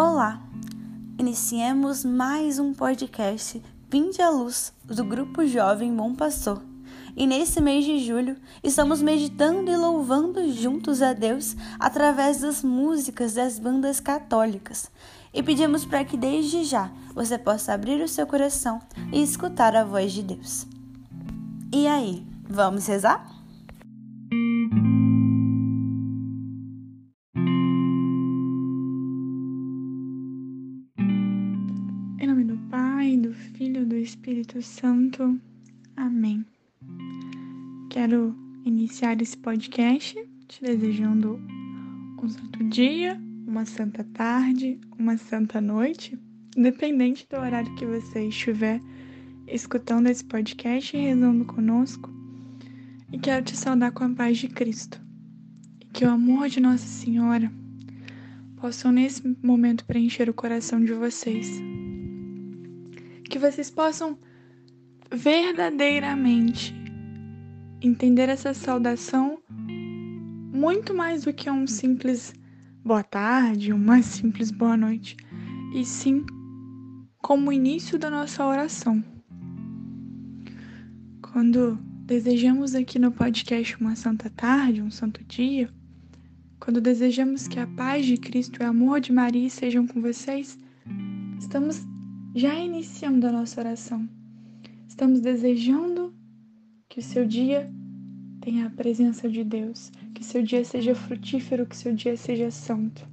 Olá! Iniciemos mais um podcast Vinde à Luz do Grupo Jovem Bom Pastor. E nesse mês de julho, estamos meditando e louvando juntos a Deus através das músicas das bandas católicas. E pedimos para que desde já você possa abrir o seu coração e escutar a voz de Deus. E aí, vamos rezar? Espírito Santo. Amém. Quero iniciar esse podcast te desejando um santo dia, uma santa tarde, uma santa noite, independente do horário que você estiver escutando esse podcast e rezando conosco. E quero te saudar com a paz de Cristo. E que o amor de Nossa Senhora possam nesse momento preencher o coração de vocês que vocês possam verdadeiramente entender essa saudação muito mais do que um simples boa tarde, uma simples boa noite, e sim como o início da nossa oração. Quando desejamos aqui no podcast uma santa tarde, um santo dia, quando desejamos que a paz de Cristo e o amor de Maria estejam com vocês, estamos já iniciamos a nossa oração. Estamos desejando que o seu dia tenha a presença de Deus, que seu dia seja frutífero, que seu dia seja santo.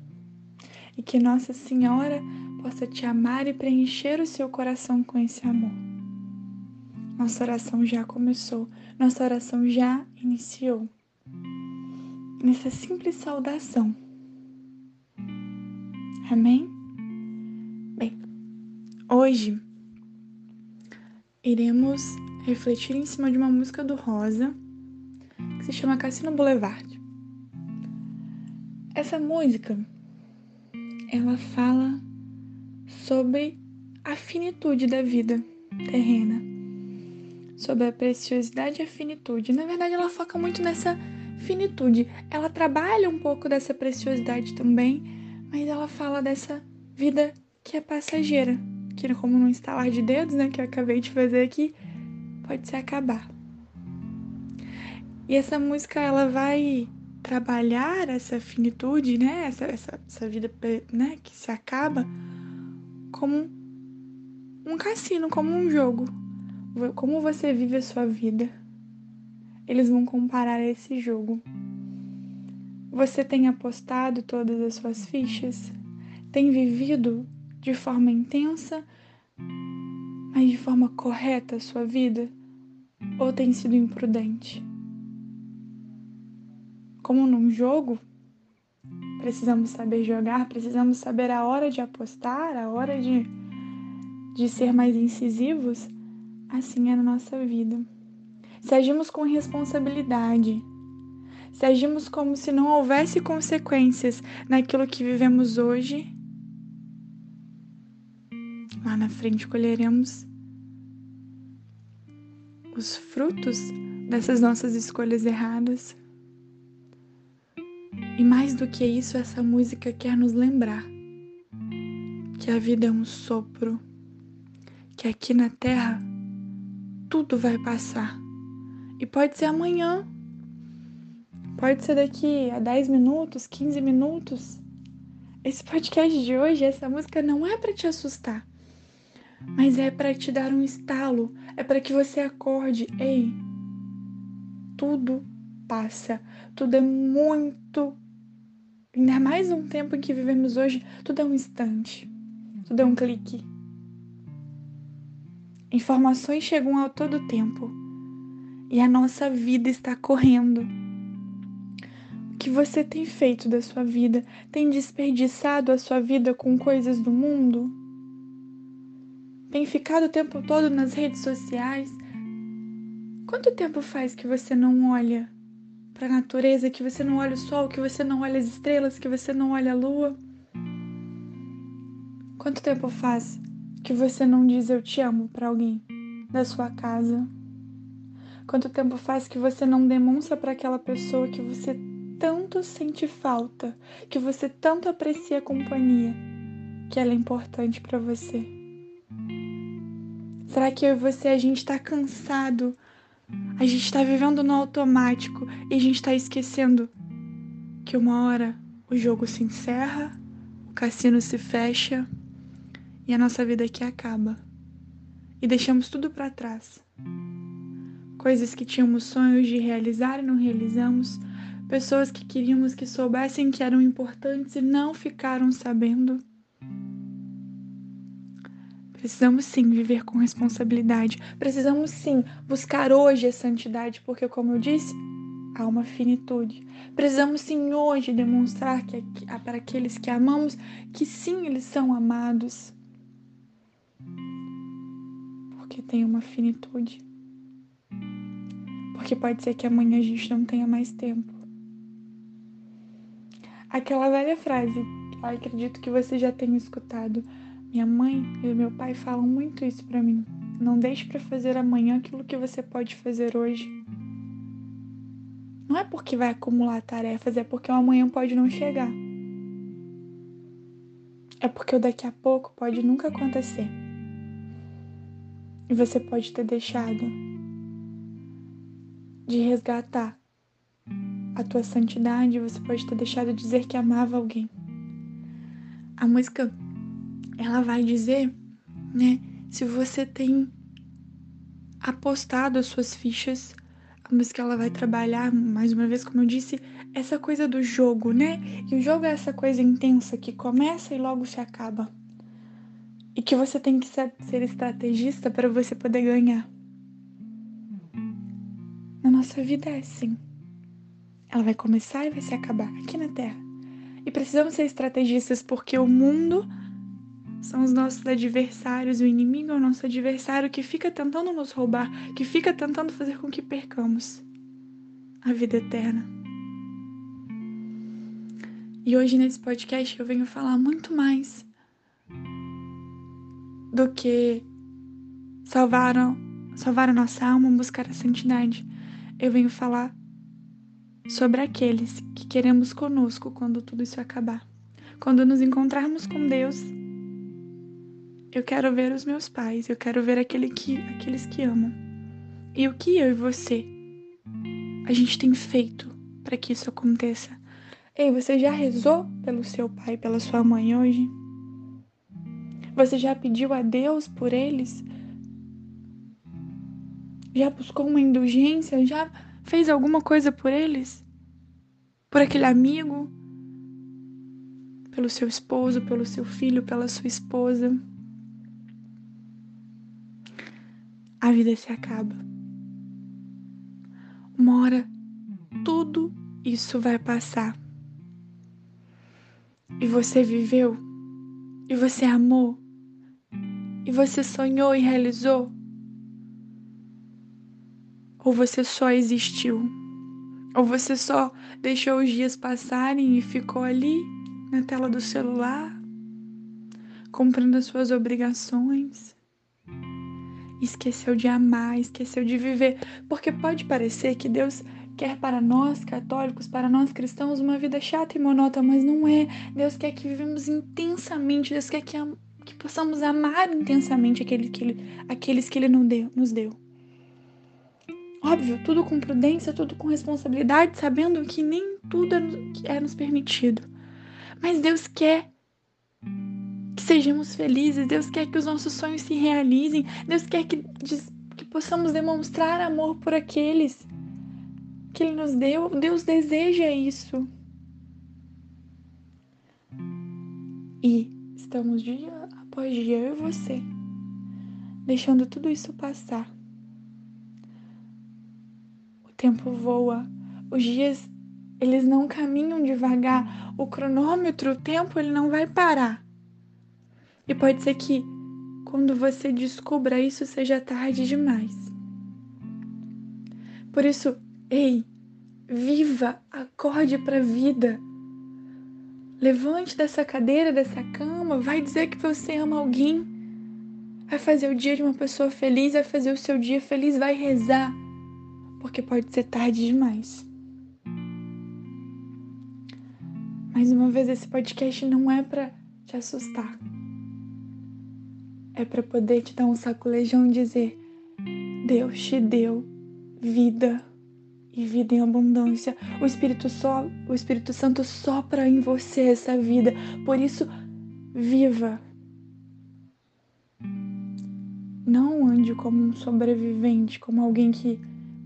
E que Nossa Senhora possa te amar e preencher o seu coração com esse amor. Nossa oração já começou, nossa oração já iniciou. Nessa simples saudação. Amém? Hoje iremos refletir em cima de uma música do Rosa que se chama Cassino Boulevard. Essa música ela fala sobre a finitude da vida terrena, sobre a preciosidade e a finitude. Na verdade, ela foca muito nessa finitude. Ela trabalha um pouco dessa preciosidade também, mas ela fala dessa vida que é passageira, que como no instalar de dedos, né, que eu acabei de fazer aqui, pode se acabar. E essa música ela vai trabalhar essa finitude, né, essa, essa, essa vida, né, que se acaba como um cassino, como um jogo. Como você vive a sua vida. Eles vão comparar esse jogo. Você tem apostado todas as suas fichas? Tem vivido de forma intensa, mas de forma correta a sua vida? Ou tem sido imprudente? Como num jogo, precisamos saber jogar, precisamos saber a hora de apostar, a hora de, de ser mais incisivos. Assim é na nossa vida. Se agimos com responsabilidade, se agimos como se não houvesse consequências naquilo que vivemos hoje, Na frente colheremos os frutos dessas nossas escolhas erradas. E mais do que isso, essa música quer nos lembrar que a vida é um sopro, que aqui na terra tudo vai passar. E pode ser amanhã, pode ser daqui a 10 minutos, 15 minutos. Esse podcast de hoje, essa música não é para te assustar mas é para te dar um estalo, é para que você acorde, ei, tudo passa, tudo é muito, ainda mais um tempo em que vivemos hoje, tudo é um instante, tudo é um clique. Informações chegam a todo tempo e a nossa vida está correndo. O que você tem feito da sua vida? Tem desperdiçado a sua vida com coisas do mundo? Tem ficado o tempo todo nas redes sociais. Quanto tempo faz que você não olha para a natureza, que você não olha o sol, que você não olha as estrelas, que você não olha a lua? Quanto tempo faz que você não diz eu te amo para alguém da sua casa? Quanto tempo faz que você não demonstra para aquela pessoa que você tanto sente falta, que você tanto aprecia a companhia? que ela é importante para você? Será que eu e você a gente está cansado? A gente está vivendo no automático e a gente está esquecendo que uma hora o jogo se encerra, o cassino se fecha e a nossa vida aqui acaba. E deixamos tudo para trás. Coisas que tínhamos sonhos de realizar e não realizamos, pessoas que queríamos que soubessem que eram importantes e não ficaram sabendo. Precisamos sim viver com responsabilidade. Precisamos sim buscar hoje a santidade, porque, como eu disse, há uma finitude. Precisamos sim hoje demonstrar que, para aqueles que amamos que sim, eles são amados. Porque tem uma finitude. Porque pode ser que amanhã a gente não tenha mais tempo. Aquela velha frase, acredito que você já tenha escutado. Minha mãe e meu pai falam muito isso para mim. Não deixe para fazer amanhã aquilo que você pode fazer hoje. Não é porque vai acumular tarefas, é porque o amanhã pode não chegar. É porque o daqui a pouco pode nunca acontecer. E você pode ter deixado de resgatar a tua santidade, você pode ter deixado de dizer que amava alguém. A música ela vai dizer, né, se você tem apostado as suas fichas, a música ela vai trabalhar, mais uma vez, como eu disse, essa coisa do jogo, né? E o jogo é essa coisa intensa que começa e logo se acaba. E que você tem que ser, ser estrategista para você poder ganhar. Na nossa vida é assim. Ela vai começar e vai se acabar aqui na Terra. E precisamos ser estrategistas porque o mundo são os nossos adversários, o inimigo é o nosso adversário que fica tentando nos roubar, que fica tentando fazer com que percamos a vida eterna. E hoje nesse podcast eu venho falar muito mais do que salvar, salvar a nossa alma, buscar a santidade. Eu venho falar sobre aqueles que queremos conosco quando tudo isso acabar. Quando nos encontrarmos com Deus eu quero ver os meus pais, eu quero ver aquele que, aqueles que amam. E o que eu e você a gente tem feito para que isso aconteça? Ei, você já rezou pelo seu pai, pela sua mãe hoje? Você já pediu a Deus por eles? Já buscou uma indulgência? Já fez alguma coisa por eles? Por aquele amigo? Pelo seu esposo, pelo seu filho, pela sua esposa? A vida se acaba. Uma hora tudo isso vai passar. E você viveu, e você amou, e você sonhou e realizou. Ou você só existiu, ou você só deixou os dias passarem e ficou ali na tela do celular, cumprindo as suas obrigações esqueceu de amar, esqueceu de viver. Porque pode parecer que Deus quer para nós católicos, para nós cristãos, uma vida chata e monótona, mas não é. Deus quer que vivemos intensamente, Deus quer que, que possamos amar intensamente aquele que ele, aqueles que Ele deu, nos deu. Óbvio, tudo com prudência, tudo com responsabilidade, sabendo que nem tudo é, é nos permitido. Mas Deus quer que sejamos felizes, Deus quer que os nossos sonhos se realizem, Deus quer que, que possamos demonstrar amor por aqueles que Ele nos deu, Deus deseja isso. E estamos dia após dia, eu e você, deixando tudo isso passar. O tempo voa, os dias eles não caminham devagar, o cronômetro, o tempo, ele não vai parar. E pode ser que quando você descubra isso seja tarde demais. Por isso, ei, viva, acorde para a vida. Levante dessa cadeira, dessa cama, vai dizer que você ama alguém. Vai fazer o dia de uma pessoa feliz, vai fazer o seu dia feliz, vai rezar. Porque pode ser tarde demais. Mais uma vez, esse podcast não é para te assustar é para poder te dar um sacolejão e dizer: Deus te deu vida e vida em abundância. O Espírito, so, o Espírito Santo sopra em você essa vida. Por isso, viva. Não ande como um sobrevivente, como alguém que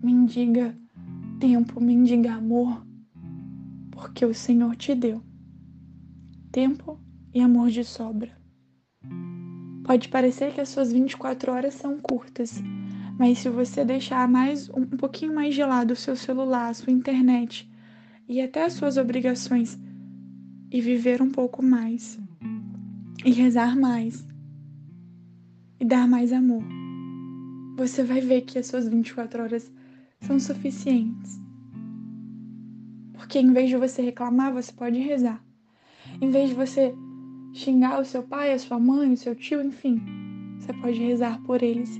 mendiga tempo, mendiga amor, porque o Senhor te deu tempo e amor de sobra. Pode parecer que as suas 24 horas são curtas, mas se você deixar mais um pouquinho mais de lado o seu celular, a sua internet e até as suas obrigações e viver um pouco mais e rezar mais e dar mais amor, você vai ver que as suas 24 horas são suficientes. Porque em vez de você reclamar, você pode rezar. Em vez de você xingar o seu pai, a sua mãe, o seu tio, enfim, você pode rezar por eles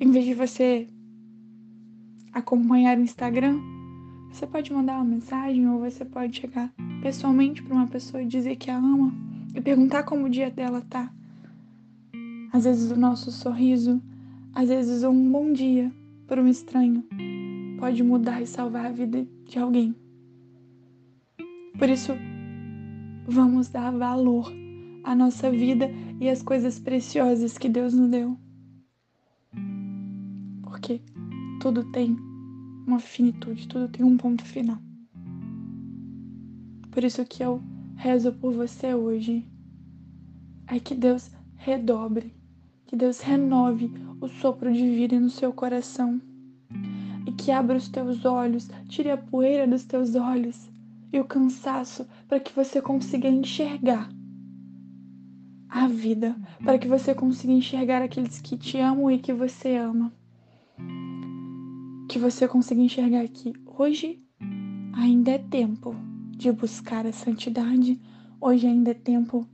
em vez de você acompanhar o Instagram, você pode mandar uma mensagem ou você pode chegar pessoalmente para uma pessoa e dizer que a ama e perguntar como o dia dela tá. Às vezes o nosso sorriso, às vezes um bom dia para um estranho pode mudar e salvar a vida de alguém. Por isso, vamos dar valor à nossa vida e às coisas preciosas que Deus nos deu. Porque tudo tem uma finitude, tudo tem um ponto final. Por isso que eu rezo por você hoje. É que Deus redobre, que Deus renove o sopro de vida no seu coração. E que abra os teus olhos, tire a poeira dos teus olhos e o cansaço para que você consiga enxergar a vida, para que você consiga enxergar aqueles que te amam e que você ama que você consiga enxergar que hoje ainda é tempo de buscar a santidade, hoje ainda é tempo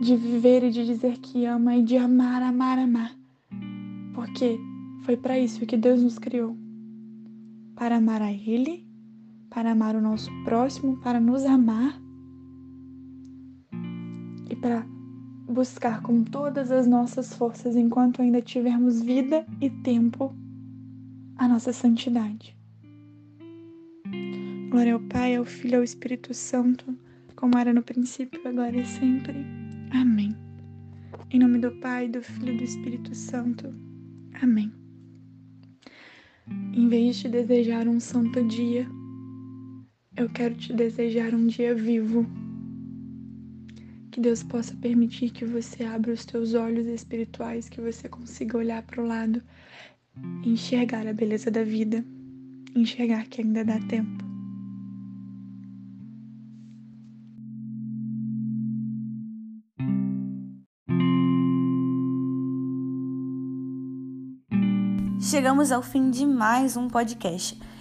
de viver e de dizer que ama e de amar, amar, amar. Porque foi para isso que Deus nos criou para amar a Ele, para amar o nosso próximo, para nos amar e para buscar com todas as nossas forças, enquanto ainda tivermos vida e tempo, a nossa santidade. Glória ao Pai, ao Filho e ao Espírito Santo, como era no princípio, agora e sempre. Amém. Em nome do Pai, do Filho e do Espírito Santo. Amém. Em vez de desejar um santo dia, eu quero te desejar um dia vivo. Que Deus possa permitir que você abra os teus olhos espirituais, que você consiga olhar para o lado enxergar a beleza da vida, enxergar que ainda dá tempo. Chegamos ao fim de mais um podcast